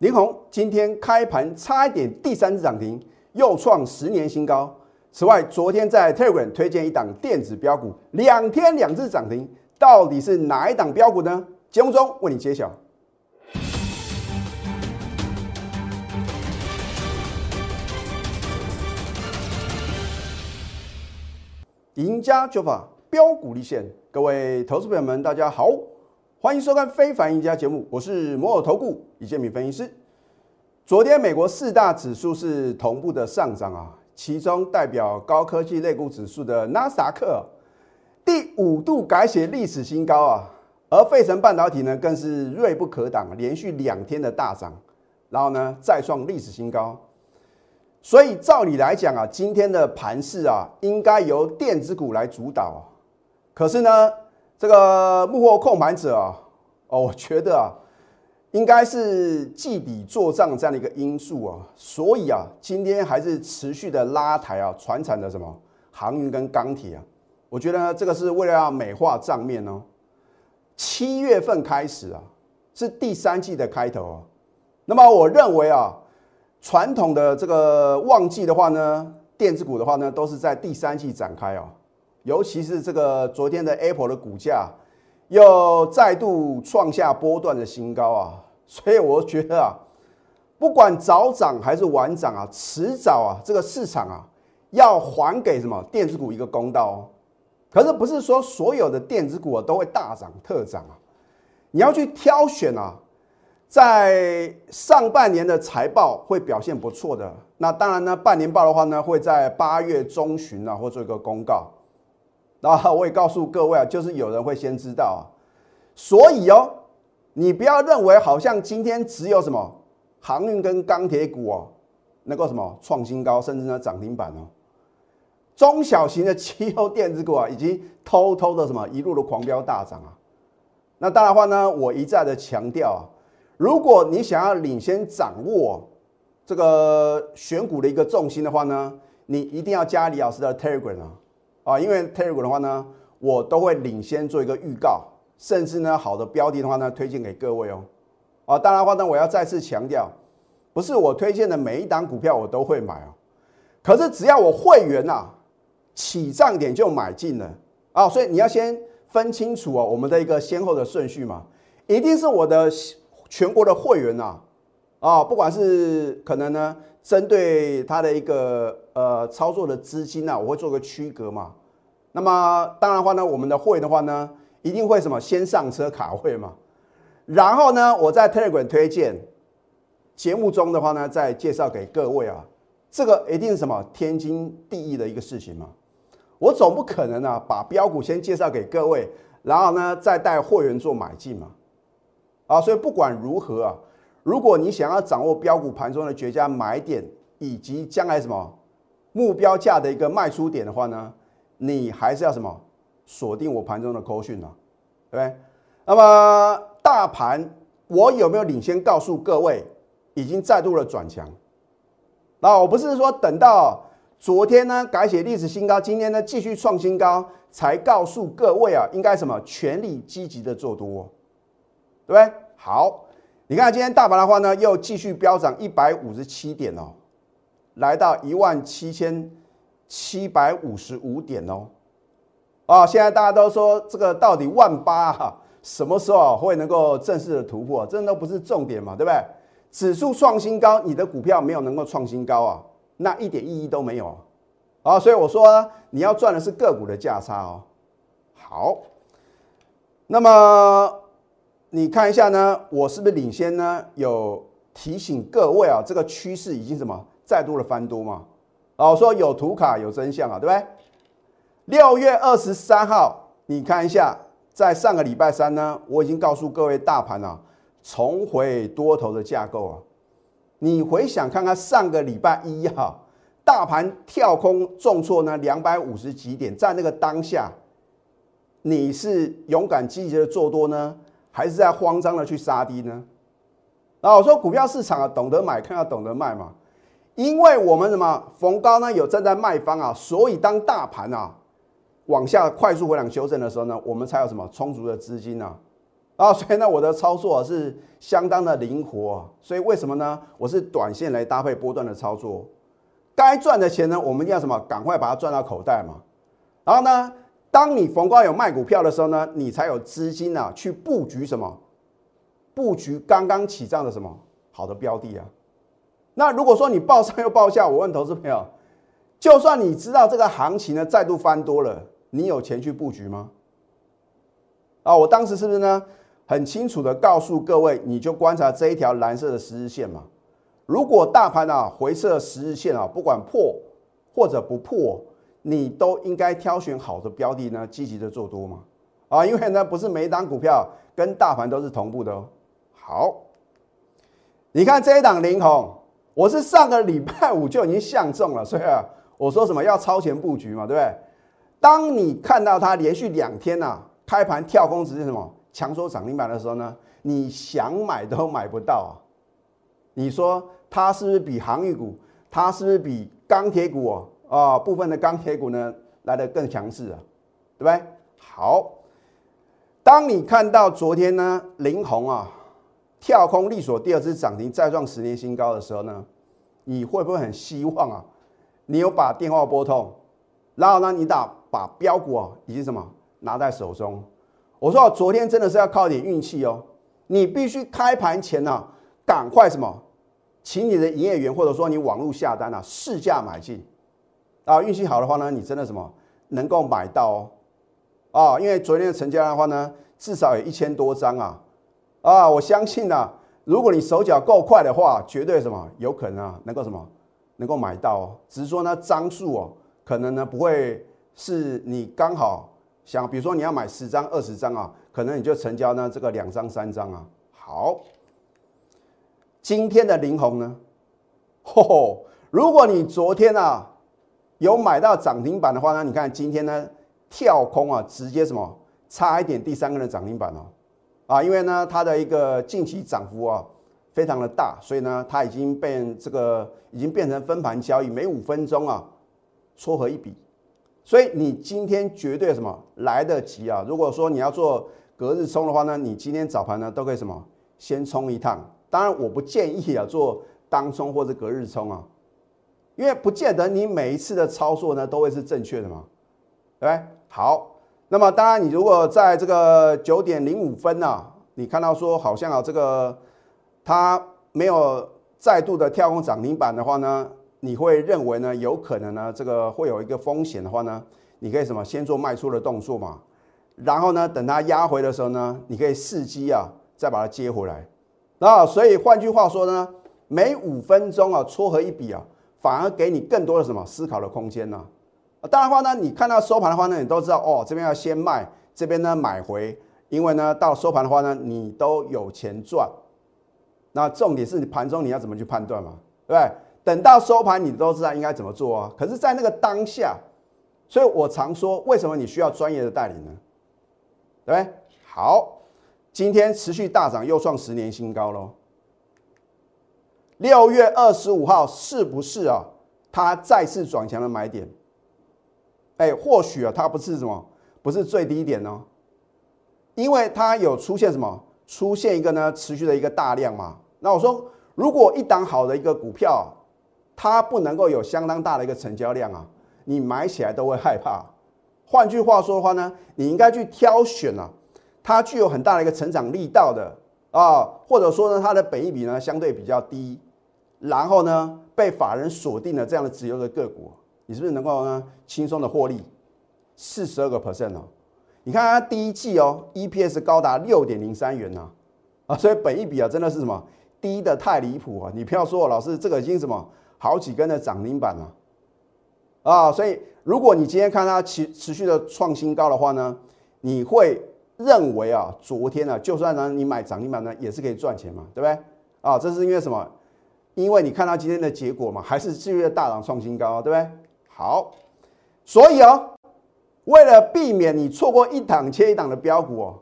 林红今天开盘差一点第三次涨停，又创十年新高。此外，昨天在 Telegram 推荐一档电子标股，两天两次涨停，到底是哪一档标股呢？节目中为你揭晓。赢家九法标股立现，各位投资朋友们，大家好，欢迎收看《非凡赢家》节目，我是摩尔投顾李建民分析师。昨天美国四大指数是同步的上涨啊，其中代表高科技类股指数的纳斯达克第五度改写历史新高啊，而费城半导体呢更是锐不可挡，连续两天的大涨，然后呢再创历史新高。所以照理来讲啊，今天的盘势啊，应该由电子股来主导。可是呢，这个幕后控盘者啊，哦，我觉得啊，应该是季底做账这样的一个因素啊。所以啊，今天还是持续的拉抬啊，船产的什么航运跟钢铁啊，我觉得呢，这个是为了要美化账面哦。七月份开始啊，是第三季的开头啊。那么我认为啊。传统的这个旺季的话呢，电子股的话呢，都是在第三季展开哦。尤其是这个昨天的 Apple 的股价又再度创下波段的新高啊，所以我觉得啊，不管早涨还是晚涨啊，迟早啊，这个市场啊要还给什么电子股一个公道哦。可是不是说所有的电子股啊都会大涨特涨啊，你要去挑选啊。在上半年的财报会表现不错的，那当然呢，半年报的话呢，会在八月中旬呢，会做一个公告。啊我也告诉各位啊，就是有人会先知道啊，所以哦，你不要认为好像今天只有什么航运跟钢铁股哦，能够什么创新高，甚至呢涨停板哦，中小型的汽油电子股啊，已经偷偷的什么一路的狂飙大涨啊。那当然话呢，我一再的强调啊。如果你想要领先掌握这个选股的一个重心的话呢，你一定要加李老师的 Telegram 啊，啊，因为 Telegram 的话呢，我都会领先做一个预告，甚至呢，好的标的的话呢，推荐给各位哦，啊，当然话呢，我要再次强调，不是我推荐的每一档股票我都会买哦，可是只要我会员呐起涨点就买进了。啊，所以你要先分清楚哦，我们的一个先后的顺序嘛，一定是我的。全国的会员呐，啊，啊不管是可能呢，针对他的一个呃操作的资金呢，我会做个区隔嘛。那么当然话呢，我们的会的话呢，一定会什么先上车卡会嘛。然后呢，我在 Telegram 推荐节目中的话呢，再介绍给各位啊，这个一定是什么天经地义的一个事情嘛。我总不可能啊，把标股先介绍给各位，然后呢再带会员做买进嘛。啊，所以不管如何啊，如果你想要掌握标股盘中的绝佳买点，以及将来什么目标价的一个卖出点的话呢，你还是要什么锁定我盘中的扣讯啊，对不对？那么大盘我有没有领先告诉各位，已经再度的转强？那我不是说等到昨天呢改写历史新高，今天呢继续创新高，才告诉各位啊，应该什么全力积极的做多。对不对？好，你看今天大盘的话呢，又继续飙涨一百五十七点哦，来到一万七千七百五十五点哦。啊，现在大家都说这个到底万八哈，什么时候会能够正式的突破？这都不是重点嘛，对不对？指数创新高，你的股票没有能够创新高啊，那一点意义都没有啊。所以我说你要赚的是个股的价差哦。好，那么。你看一下呢，我是不是领先呢？有提醒各位啊，这个趋势已经什么再度的翻多嘛？啊，我说有图卡有真相啊，对不对？六月二十三号，你看一下，在上个礼拜三呢，我已经告诉各位，大盘啊重回多头的架构啊。你回想看看上个礼拜一哈，大盘跳空重挫呢两百五十几点，在那个当下，你是勇敢积极的做多呢？还是在慌张的去杀低呢？然后，我说股票市场啊，懂得买，看要懂得卖嘛。因为我们什么逢高呢有站在卖方啊，所以当大盘啊往下快速回档修正的时候呢，我们才有什么充足的资金呢？啊，所以呢，我的操作是相当的灵活。所以为什么呢？我是短线来搭配波段的操作，该赚的钱呢，我们要什么？赶快把它赚到口袋嘛。然后呢，当你逢高有卖股票的时候呢，你才有资金啊去布局什么？布局刚刚起涨的什么好的标的啊？那如果说你报上又报下，我问投资朋友，就算你知道这个行情呢再度翻多了，你有钱去布局吗？啊，我当时是不是呢？很清楚的告诉各位，你就观察这一条蓝色的十日线嘛。如果大盘啊回撤十日线啊，不管破或者不破，你都应该挑选好的标的呢，积极的做多嘛。啊，因为呢不是每一档股票跟大盘都是同步的哦。好，你看这一档零红，我是上个礼拜五就已经相中了，所以啊，我说什么要超前布局嘛，对不对？当你看到它连续两天呐开盘跳空直接什么？强收涨停板的时候呢，你想买都买不到啊！你说它是不是比航运股，它是不是比钢铁股哦啊部分的钢铁股呢来的更强势啊？对不对？好，当你看到昨天呢，林红啊跳空力所第二次涨停再创十年新高的时候呢，你会不会很希望啊？你有把电话拨通，然后呢，你打把标股啊以及什么拿在手中？我说昨天真的是要靠点运气哦，你必须开盘前呢，赶快什么，请你的营业员或者说你网络下单啊，试价买进，啊，运气好的话呢，你真的什么能够买到哦，啊，因为昨天的成交量的话呢，至少有一千多张啊，啊，我相信呢，如果你手脚够快的话，绝对什么有可能啊，能够什么能够买到哦，只是说呢，张数哦，可能呢不会是你刚好。想，比如说你要买十张、二十张啊，可能你就成交呢这个两张、三张啊。好，今天的林红呢，吼，如果你昨天啊有买到涨停板的话呢，你看今天呢跳空啊，直接什么差一点第三个的涨停板哦，啊，因为呢它的一个近期涨幅啊非常的大，所以呢它已经变这个已经变成分盘交易，每五分钟啊撮合一笔。所以你今天绝对什么来得及啊？如果说你要做隔日冲的话呢，你今天早盘呢都可以什么先冲一趟。当然我不建议啊做当冲或者隔日冲啊，因为不见得你每一次的操作呢都会是正确的嘛，对不对？好，那么当然你如果在这个九点零五分呢，你看到说好像啊这个它没有再度的跳空涨停板的话呢？你会认为呢？有可能呢？这个会有一个风险的话呢？你可以什么？先做卖出的动作嘛。然后呢，等它压回的时候呢，你可以伺机啊，再把它接回来。那所以换句话说呢，每五分钟啊，撮合一笔啊，反而给你更多的什么思考的空间呢？啊当然话呢，你看到收盘的话呢，你都知道哦，这边要先卖，这边呢买回，因为呢到收盘的话呢，你都有钱赚。那重点是你盘中你要怎么去判断嘛？对不对？等到收盘，你都知道应该怎么做啊。可是，在那个当下，所以我常说，为什么你需要专业的代理呢？对不对？好，今天持续大涨，又创十年新高喽。六月二十五号是不是啊？它再次转强的买点？哎，或许啊，它不是什么，不是最低点哦，因为它有出现什么？出现一个呢，持续的一个大量嘛。那我说，如果一档好的一个股票，它不能够有相当大的一个成交量啊，你买起来都会害怕。换句话说的话呢，你应该去挑选啊，它具有很大的一个成长力道的啊，或者说呢，它的本益比呢相对比较低，然后呢被法人锁定了这样的自由的个股，你是不是能够呢轻松的获利四十二个 percent 哦？你看它第一季哦，EPS 高达六点零三元呐，啊，所以本益比啊真的是什么低的太离谱啊！你不要说老师这个已经什么。好几根的涨停板了，啊，所以如果你今天看它持持续的创新高的话呢，你会认为啊，昨天呢，就算呢你买涨停板呢，也是可以赚钱嘛，对不对？啊，这是因为什么？因为你看到今天的结果嘛，还是四月大涨创新高，对不对？好，所以哦，为了避免你错过一档切一档的标股哦，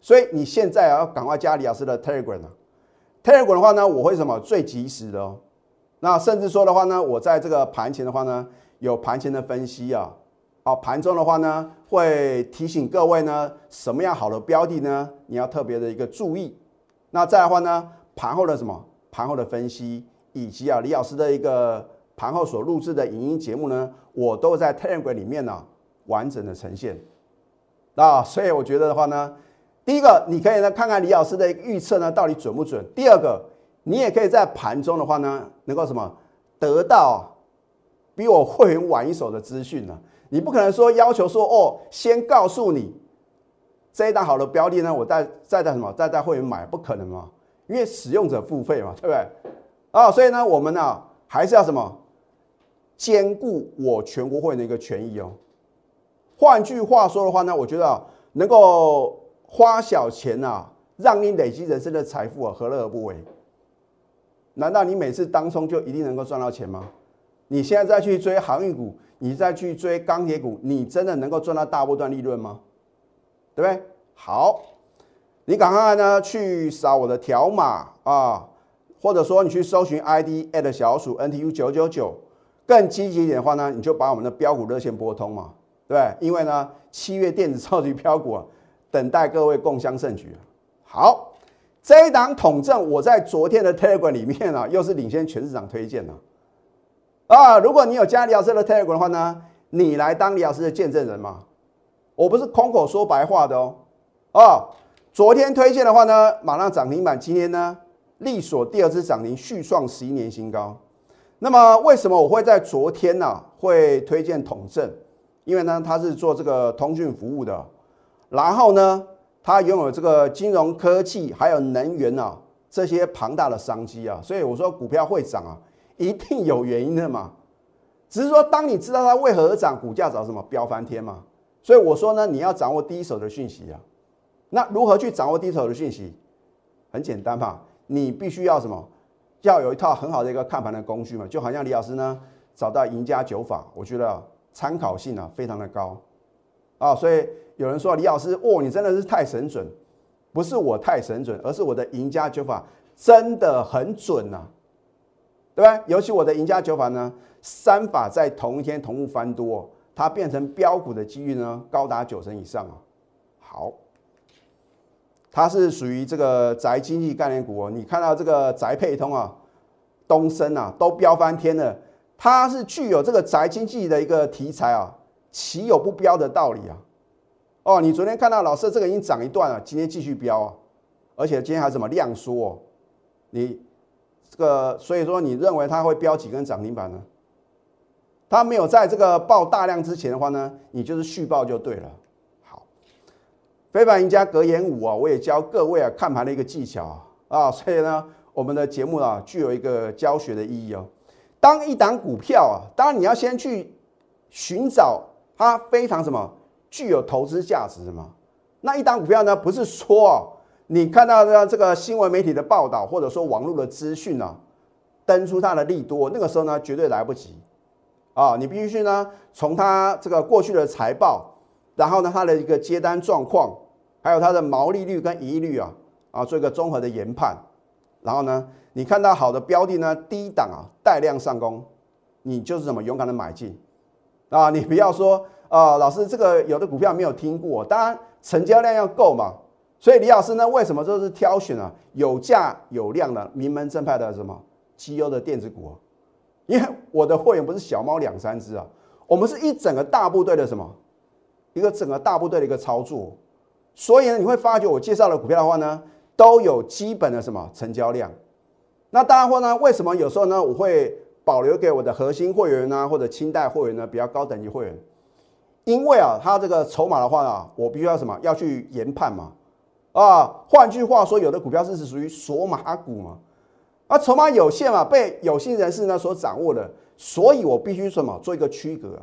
所以你现在要赶快加李老师的 Telegram 啊，Telegram 的话呢，我会什么最及时的哦。那甚至说的话呢，我在这个盘前的话呢，有盘前的分析啊，好，盘中的话呢，会提醒各位呢，什么样好的标的呢？你要特别的一个注意。那再的话呢，盘后的什么？盘后的分析，以及啊李老师的一个盘后所录制的影音节目呢，我都在 Telegram 里面呢完整的呈现。啊，所以我觉得的话呢，第一个你可以呢看看李老师的预测呢到底准不准。第二个，你也可以在盘中的话呢，能够什么得到比我会员晚一手的资讯呢？你不可能说要求说哦，先告诉你这一档好的标的呢，我再再在什么再在会员买，不可能嘛，因为使用者付费嘛，对不对？啊，所以呢，我们呢还是要什么兼顾我全国会员的一个权益哦。换句话说的话呢，我觉得能够花小钱啊，让你累积人生的财富啊，何乐而不为？难道你每次当冲就一定能够赚到钱吗？你现在再去追航运股？你再去追钢铁股，你真的能够赚到大波段利润吗？对不对？好，你赶快呢去扫我的条码啊，或者说你去搜寻 ID at 小鼠 NTU 九九九，更积极一点的话呢，你就把我们的标股热线拨通嘛，对？因为呢，七月电子超级标股啊，等待各位共襄盛举。好，这一档统证，我在昨天的 Telegram 里面啊，又是领先全市场推荐了。啊，如果你有加李老师的 Telegram 的话呢，你来当李老师的见证人嘛。我不是空口说白话的哦。哦，昨天推荐的话呢，马上涨停板，今天呢，力所第二次涨停，续创十一年新高。那么为什么我会在昨天呢会推荐统正？因为呢，它是做这个通讯服务的，然后呢，它拥有这个金融科技还有能源啊这些庞大的商机啊，所以我说股票会涨啊。一定有原因的嘛，只是说当你知道它为何而涨，股价找什么飙翻天嘛。所以我说呢，你要掌握第一手的讯息啊。那如何去掌握第一手的讯息？很简单嘛，你必须要什么？要有一套很好的一个看盘的工具嘛。就好像李老师呢找到赢家九法，我觉得参考性啊非常的高啊。所以有人说李老师，哦，你真的是太神准，不是我太神准，而是我的赢家九法真的很准呐。对吧？尤其我的赢家九法呢，三法在同一天同步翻多，它变成标股的几率呢高达九成以上啊。好，它是属于这个宅经济概念股哦。你看到这个宅配通啊、东升啊都飙翻天了，它是具有这个宅经济的一个题材啊，岂有不飙的道理啊？哦，你昨天看到老师这个已经涨一段了，今天继续飙啊，而且今天还什么量缩哦，你。这个，所以说你认为它会飙几根涨停板呢？它没有在这个报大量之前的话呢，你就是续报就对了。非凡赢家格言五啊，我也教各位啊看盘的一个技巧啊啊，所以呢，我们的节目啊具有一个教学的意义哦。当一档股票啊，当然你要先去寻找它非常什么具有投资价值嘛。那一档股票呢，不是说啊。你看到的这个新闻媒体的报道，或者说网络的资讯呢，登出它的利多，那个时候呢绝对来不及啊！你必须呢从它这个过去的财报，然后呢它的一个接单状况，还有它的毛利率跟盈利率啊啊做一个综合的研判，然后呢你看到好的标的呢低档啊带量上攻，你就是怎么勇敢的买进啊！你不要说啊老师这个有的股票没有听过，当然成交量要够嘛。所以李老师呢，为什么都是挑选啊有价有量的名门正派的什么绩优的电子股？因为我的会员不是小猫两三只啊，我们是一整个大部队的什么一个整个大部队的一个操作。所以呢，你会发觉我介绍的股票的话呢，都有基本的什么成交量。那当然话呢，为什么有时候呢，我会保留给我的核心会员呢，或者清代会员呢，比较高等级会员？因为啊，他这个筹码的话啊，我必须要什么要去研判嘛。啊，换句话说，有的股票是是属于锁码股嘛，啊，筹码有限嘛，被有心人士呢所掌握的，所以我必须什么做一个区隔。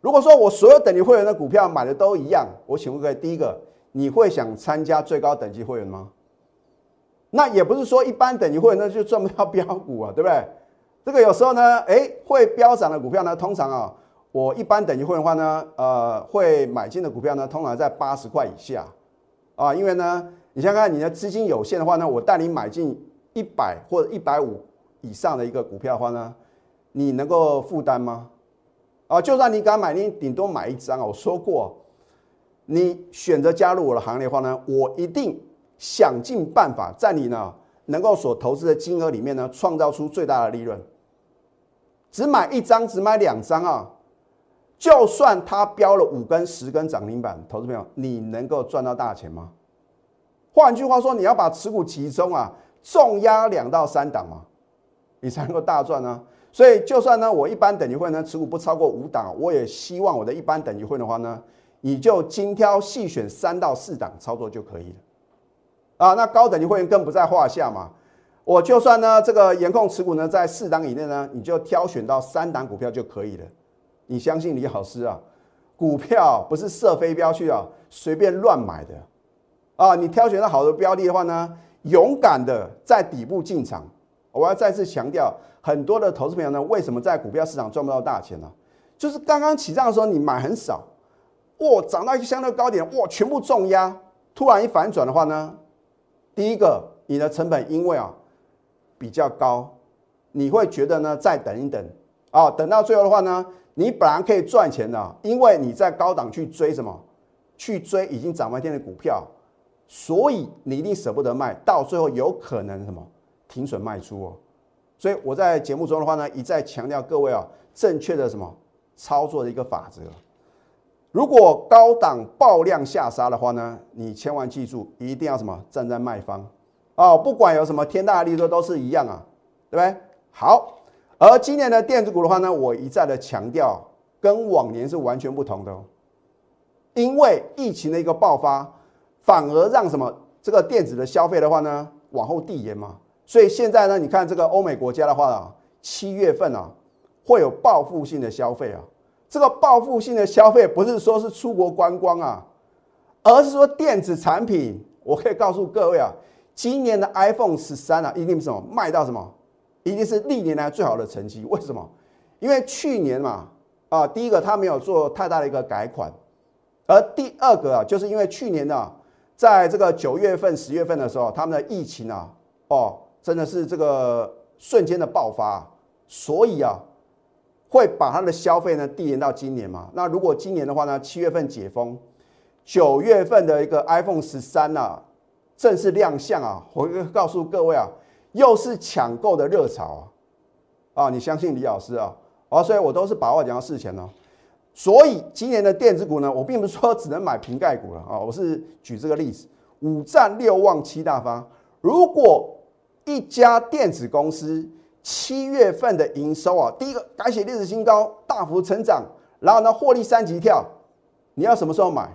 如果说我所有等级会员的股票买的都一样，我请问各位，第一个，你会想参加最高等级会员吗？那也不是说一般等级会员那就赚不到标股啊，对不对？这个有时候呢，哎，会飙涨的股票呢，通常啊，我一般等级会员的话呢，呃，会买进的股票呢，通常在八十块以下。啊，因为呢，你想看你的资金有限的话呢，我带你买进一百或者一百五以上的一个股票的话呢，你能够负担吗？啊，就算你敢买，你顶多买一张啊。我说过，你选择加入我的行列的话呢，我一定想尽办法在你呢能够所投资的金额里面呢，创造出最大的利润。只买一张，只买两张啊，就算它标了五根、十根涨停板，投资朋友，你能够赚到大钱吗？换句话说，你要把持股集中啊，重压两到三档嘛，你才能够大赚呢。所以，就算呢，我一般等级会呢持股不超过五档，我也希望我的一般等级会的话呢，你就精挑细选三到四档操作就可以了。啊，那高等级会员更不在话下嘛。我就算呢这个严控持股呢在四档以内呢，你就挑选到三档股票就可以了。你相信李老师啊，股票不是射飞镖去啊，随便乱买的啊。你挑选到好的标的的话呢，勇敢的在底部进场。我要再次强调。很多的投资朋友呢，为什么在股票市场赚不到大钱呢？就是刚刚起涨的时候你买很少，哇，涨到一个相对高点，哇，全部重压，突然一反转的话呢，第一个你的成本因为啊比较高，你会觉得呢再等一等啊，等到最后的话呢，你本来可以赚钱的，因为你在高档去追什么，去追已经涨半天的股票，所以你一定舍不得卖，到最后有可能什么停损卖出哦。所以我在节目中的话呢，一再强调各位啊，正确的什么操作的一个法则。如果高档爆量下杀的话呢，你千万记住，一定要什么站在卖方哦，不管有什么天大的利润都是一样啊，对不对？好，而今年的电子股的话呢，我一再的强调，跟往年是完全不同的哦，因为疫情的一个爆发，反而让什么这个电子的消费的话呢，往后递延嘛。所以现在呢，你看这个欧美国家的话啊，七月份啊会有报复性的消费啊。这个报复性的消费不是说是出国观光啊，而是说电子产品。我可以告诉各位啊，今年的 iPhone 十三啊，一定是什么卖到什么，一定是历年来最好的成绩。为什么？因为去年嘛啊，第一个它没有做太大的一个改款，而第二个啊，就是因为去年呢，在这个九月份、十月份的时候，他们的疫情啊，哦。真的是这个瞬间的爆发，所以啊，会把它的消费呢递延到今年嘛？那如果今年的话呢，七月份解封，九月份的一个 iPhone 十三啊正式亮相啊，我告诉各位啊，又是抢购的热潮啊！啊，你相信李老师啊？啊，所以我都是把握讲到事前哦。所以今年的电子股呢，我并不是说只能买瓶盖股了啊，我是举这个例子：五战六旺七大发，如果一家电子公司七月份的营收啊，第一个改写历史新高，大幅成长，然后呢获利三级跳，你要什么时候买？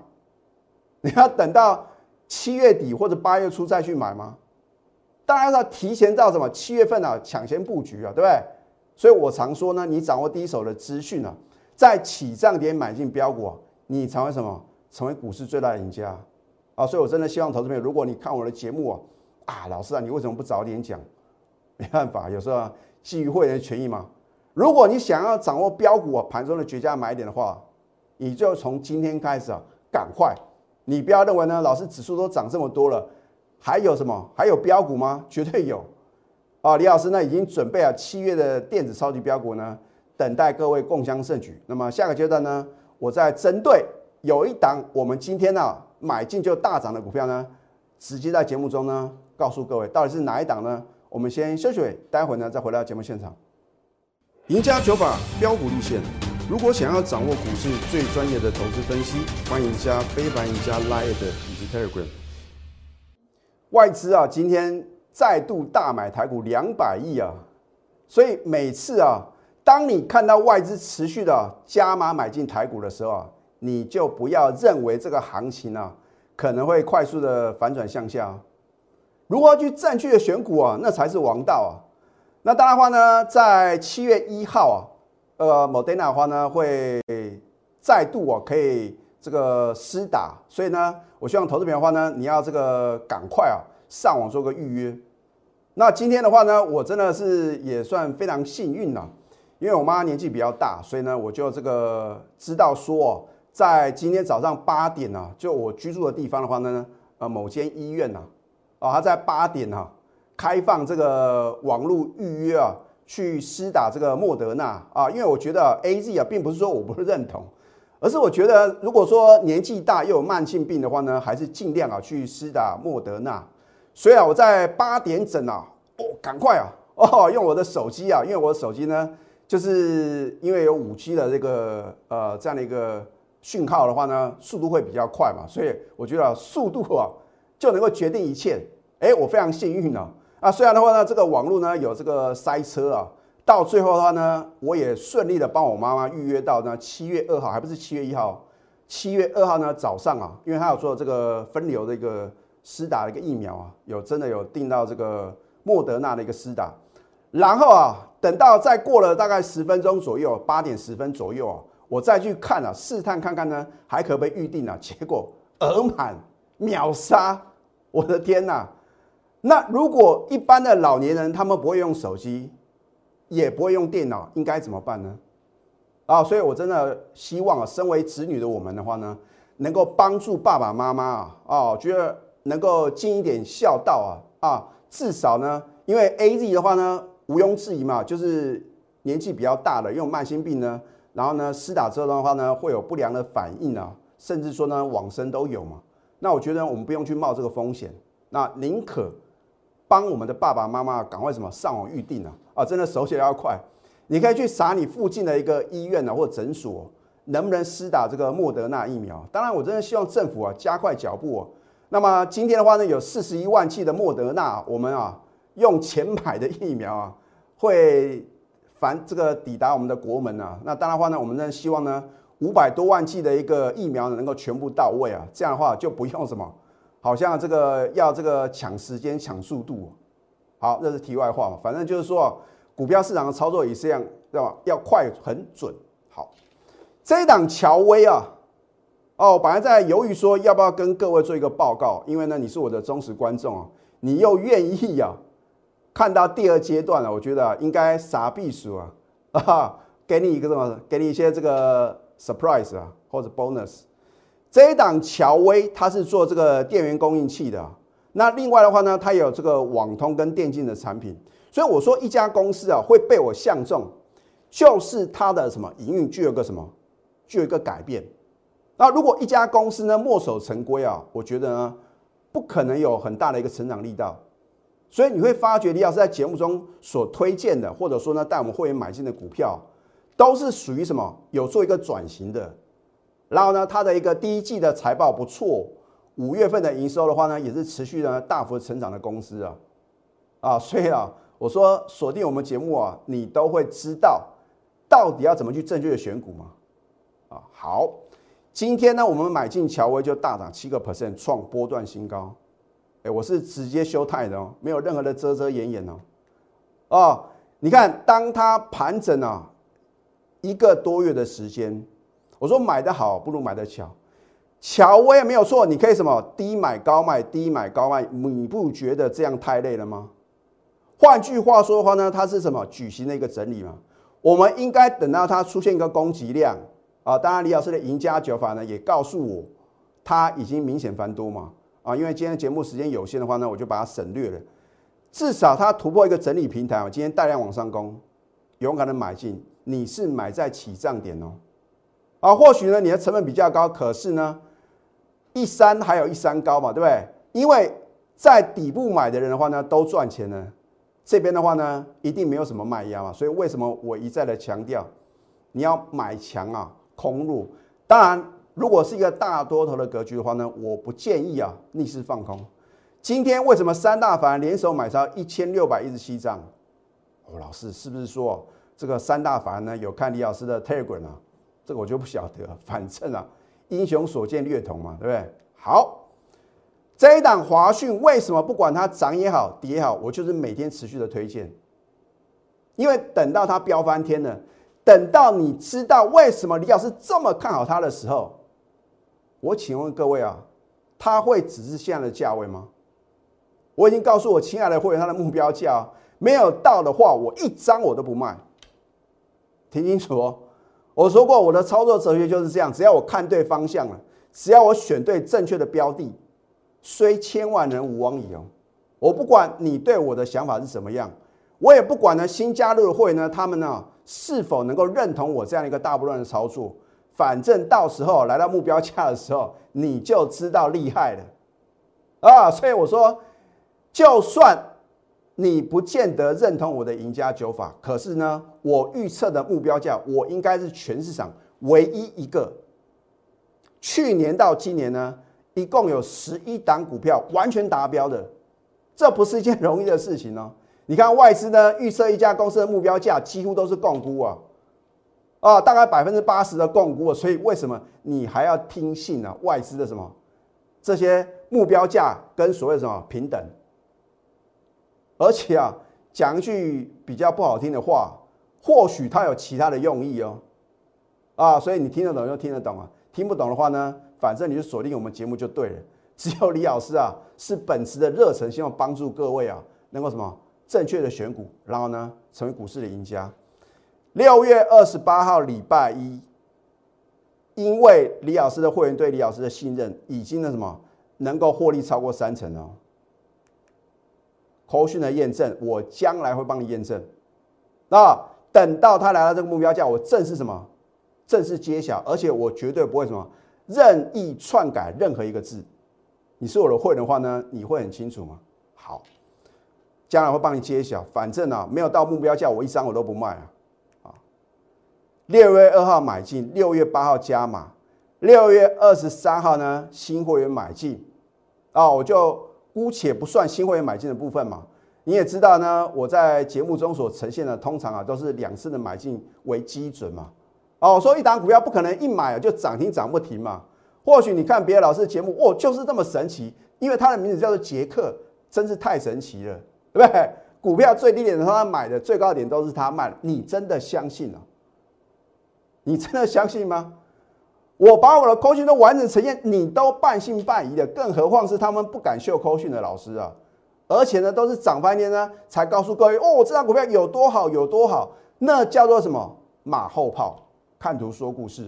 你要等到七月底或者八月初再去买吗？当然要提前到什么七月份啊，抢先布局啊，对不对？所以我常说呢，你掌握第一手的资讯啊，在起涨点买进标股啊，你成为什么？成为股市最大的赢家啊！所以我真的希望投资朋友，如果你看我的节目啊。啊，老师啊，你为什么不早点讲？没办法，有时候基于会员权益嘛。如果你想要掌握标股啊盘中的绝佳买点的话，你就从今天开始啊，赶快！你不要认为呢，老师指数都涨这么多了，还有什么？还有标股吗？绝对有啊！李老师呢，已经准备了七月的电子超级标股呢，等待各位共襄盛举。那么下个阶段呢，我在针对有一档我们今天呢买进就大涨的股票呢，直接在节目中呢。告诉各位，到底是哪一档呢？我们先休息，待会呢再回到节目现场。赢家九法标股立线，如果想要掌握股市最专业的投资分析，欢迎加非凡、赢家 Line 以及 Telegram。外资啊，今天再度大买台股两百亿啊，所以每次啊，当你看到外资持续的加码买进台股的时候啊，你就不要认为这个行情啊可能会快速的反转向下。如何去正确的选股啊？那才是王道啊！那当然的话呢，在七月一号啊，呃，Moderna 的话呢会再度啊可以这个施打，所以呢，我希望投资朋友的话呢，你要这个赶快啊上网做个预约。那今天的话呢，我真的是也算非常幸运了，因为我妈年纪比较大，所以呢，我就这个知道说，在今天早上八点呢，就我居住的地方的话呢，呃，某间医院呢。啊，他在八点哈开放这个网络预约啊，去施打这个莫德纳啊，因为我觉得 A Z 啊，并不是说我不认同，而是我觉得如果说年纪大又有慢性病的话呢，还是尽量啊去施打莫德纳。所以啊，我在八点整啊，哦，赶快啊，哦，用我的手机啊，因为我的手机呢，就是因为有五 G 的这个呃这样的一个讯号的话呢，速度会比较快嘛，所以我觉得速度啊就能够决定一切。哎，我非常幸运呢。啊，虽然的话呢，这个网络呢有这个塞车啊，到最后的话呢，我也顺利的帮我妈妈预约到呢七月二号，还不是七月一号，七月二号呢早上啊，因为他有做这个分流的一个施打的一个疫苗啊，有真的有订到这个莫德纳的一个施打，然后啊，等到再过了大概十分钟左右，八点十分左右啊，我再去看啊，试探看看呢还可不可以预定啊，结果额满秒杀，我的天呐！那如果一般的老年人他们不会用手机，也不会用电脑，应该怎么办呢？啊，所以我真的希望啊，身为子女的我们的话呢，能够帮助爸爸妈妈啊，哦，觉得能够尽一点孝道啊，啊，至少呢，因为 A Z 的话呢，毋庸置疑嘛，就是年纪比较大的，用慢性病呢，然后呢，施打之后的话呢，会有不良的反应啊，甚至说呢，往生都有嘛。那我觉得我们不用去冒这个风险，那宁可。帮我们的爸爸妈妈赶快什么上网预定啊！啊，真的手写要快，你可以去查你附近的一个医院啊或诊所，能不能施打这个莫德纳疫苗？当然，我真的希望政府啊加快脚步哦。那么今天的话呢，有四十一万剂的莫德纳，我们啊用钱买的疫苗啊，会反这个抵达我们的国门啊。那当然话呢，我们呢希望呢五百多万剂的一个疫苗能够全部到位啊，这样的话就不用什么。好像这个要这个抢时间抢速度，好，这是题外话嘛。反正就是说啊，股票市场的操作也是这样，对吧？要快很准。好，这一档乔威啊，哦，本来在犹豫说要不要跟各位做一个报告，因为呢你是我的忠实观众啊，你又愿意啊看到第二阶段了，我觉得应该傻避暑啊，啊，给你一个什么？给你一些这个 surprise 啊，或者 bonus。这一档乔威，它是做这个电源供应器的。那另外的话呢，它有这个网通跟电竞的产品。所以我说一家公司啊会被我相中，就是它的什么营运具有个什么，具有一个改变。那如果一家公司呢墨守成规啊，我觉得呢不可能有很大的一个成长力道。所以你会发觉，李老师在节目中所推荐的，或者说呢带我们会员买进的股票，都是属于什么？有做一个转型的。然后呢，它的一个第一季的财报不错，五月份的营收的话呢，也是持续的大幅成长的公司啊，啊，所以啊，我说锁定我们节目啊，你都会知道到底要怎么去正确的选股嘛，啊，好，今天呢，我们买进乔威就大涨七个 percent，创波段新高，哎，我是直接修态的哦，没有任何的遮遮掩掩哦，哦，你看，当它盘整啊一个多月的时间。我说买的好不如买的巧，巧我也没有错，你可以什么低买高卖，低买高卖，你不觉得这样太累了吗？换句话说的话呢，它是什么举行了一个整理嘛？我们应该等到它出现一个供给量啊，当然李老师的赢家九法呢也告诉我，它已经明显翻多嘛啊，因为今天节目时间有限的话呢，我就把它省略了，至少它突破一个整理平台，我今天大量往上攻，勇敢的买进，你是买在起涨点哦。啊，或许呢，你的成本比较高，可是呢，一山还有一山高嘛，对不对？因为在底部买的人的话呢，都赚钱呢。这边的话呢，一定没有什么卖压嘛。所以为什么我一再的强调，你要买强啊，空入。当然，如果是一个大多头的格局的话呢，我不建议啊逆势放空。今天为什么三大法联手买超一千六百一十七张？哦，老师是不是说这个三大法呢有看李老师的 Telegram 啊？这个我就不晓得，反正啊，英雄所见略同嘛，对不对？好，这一档华讯为什么不管它涨也好，跌也好，我就是每天持续的推荐，因为等到它飙翻天了，等到你知道为什么李老师这么看好它的时候，我请问各位啊，它会只是现在的价位吗？我已经告诉我亲爱的会员，它的目标价没有到的话，我一张我都不卖，听清楚哦。我说过，我的操作哲学就是这样：只要我看对方向了，只要我选对正确的标的，虽千万人吾往矣哦。我不管你对我的想法是什么样，我也不管呢新加入的会呢，他们呢是否能够认同我这样一个大波段的操作，反正到时候来到目标价的时候，你就知道厉害了啊！所以我说，就算你不见得认同我的赢家九法，可是呢，我预测的目标价，我应该是全市场唯一一个。去年到今年呢，一共有十一档股票完全达标的，这不是一件容易的事情哦。你看外资呢预测一家公司的目标价几乎都是共估啊，啊，大概百分之八十的共估啊，所以为什么你还要听信呢？外资的什么这些目标价跟所谓什么平等？而且啊，讲一句比较不好听的话，或许它有其他的用意哦，啊，所以你听得懂就听得懂啊。听不懂的话呢，反正你就锁定我们节目就对了。只有李老师啊，是本职的热忱，希望帮助各位啊，能够什么正确的选股，然后呢，成为股市的赢家。六月二十八号礼拜一，因为李老师的会员对李老师的信任，已经那什么能够获利超过三成哦。口讯的验证，我将来会帮你验证。那等到他来到这个目标价，我正式什么？正式揭晓，而且我绝对不会什么任意篡改任何一个字。你是我的会员的话呢，你会很清楚吗？好，将来会帮你揭晓。反正啊，没有到目标价，我一张我都不卖啊。啊，六月二号买进，六月八号加码，六月二十三号呢新会员买进。啊，我就姑且不算新会员买进的部分嘛。你也知道呢，我在节目中所呈现的，通常啊都是两次的买进为基准嘛。哦，说一档股票不可能一买就涨停涨不停嘛？或许你看别的老师的节目，哦，就是这么神奇，因为他的名字叫做杰克，真是太神奇了，对不对？股票最低点的时候他买的，最高点都是他卖，你真的相信啊？你真的相信吗？我把我的扣讯都完整呈现，你都半信半疑的，更何况是他们不敢秀扣讯的老师啊？而且呢，都是涨半天呢才告诉各位，哦，这张股票有多好有多好，那叫做什么马后炮？看图说故事，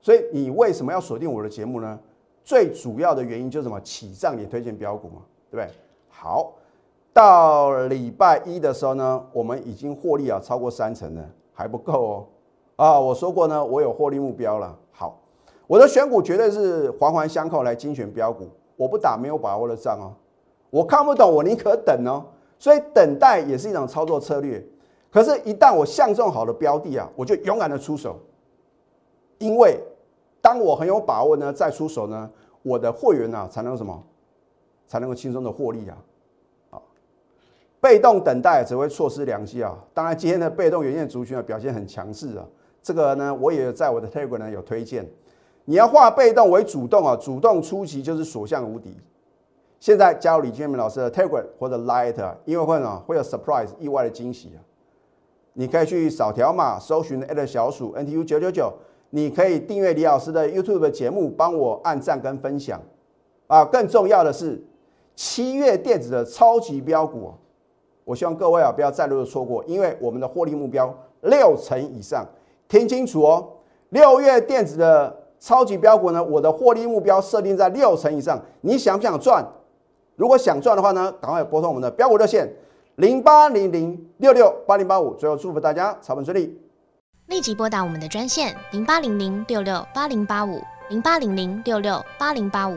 所以你为什么要锁定我的节目呢？最主要的原因就是什么？起涨点推荐标股嘛，对不对？好，到礼拜一的时候呢，我们已经获利啊超过三成了，还不够哦。啊，我说过呢，我有获利目标了。好，我的选股绝对是环环相扣来精选标股，我不打没有把握的仗哦。我看不懂，我宁可等哦。所以等待也是一种操作策略。可是，一旦我相中好的标的啊，我就勇敢的出手，因为当我很有把握呢，再出手呢，我的会员呢才能什么，才能够轻松的获利啊！啊，被动等待只会错失良机啊！当然，今天的被动元件族群啊表现很强势啊，这个呢，我也在我的 Telegram 呢有推荐，你要化被动为主动啊，主动出击就是所向无敌。现在加入李建明老师的 Telegram 或者 Light，因为会呢会有 surprise 意外的惊喜啊！你可以去扫条码，搜寻 at 小鼠 NTU 九九九。你可以订阅李老师的 YouTube 节目，帮我按赞跟分享。啊，更重要的是，七月电子的超级标股，我希望各位啊不要再度的错过，因为我们的获利目标六成以上，听清楚哦。六月电子的超级标股呢，我的获利目标设定在六成以上。你想不想赚？如果想赚的话呢，赶快拨通我们的标股热线。零八零零六六八零八五，最后祝福大家操盘顺利。立即拨打我们的专线零八零零六六八零八五零八零零六六八零八五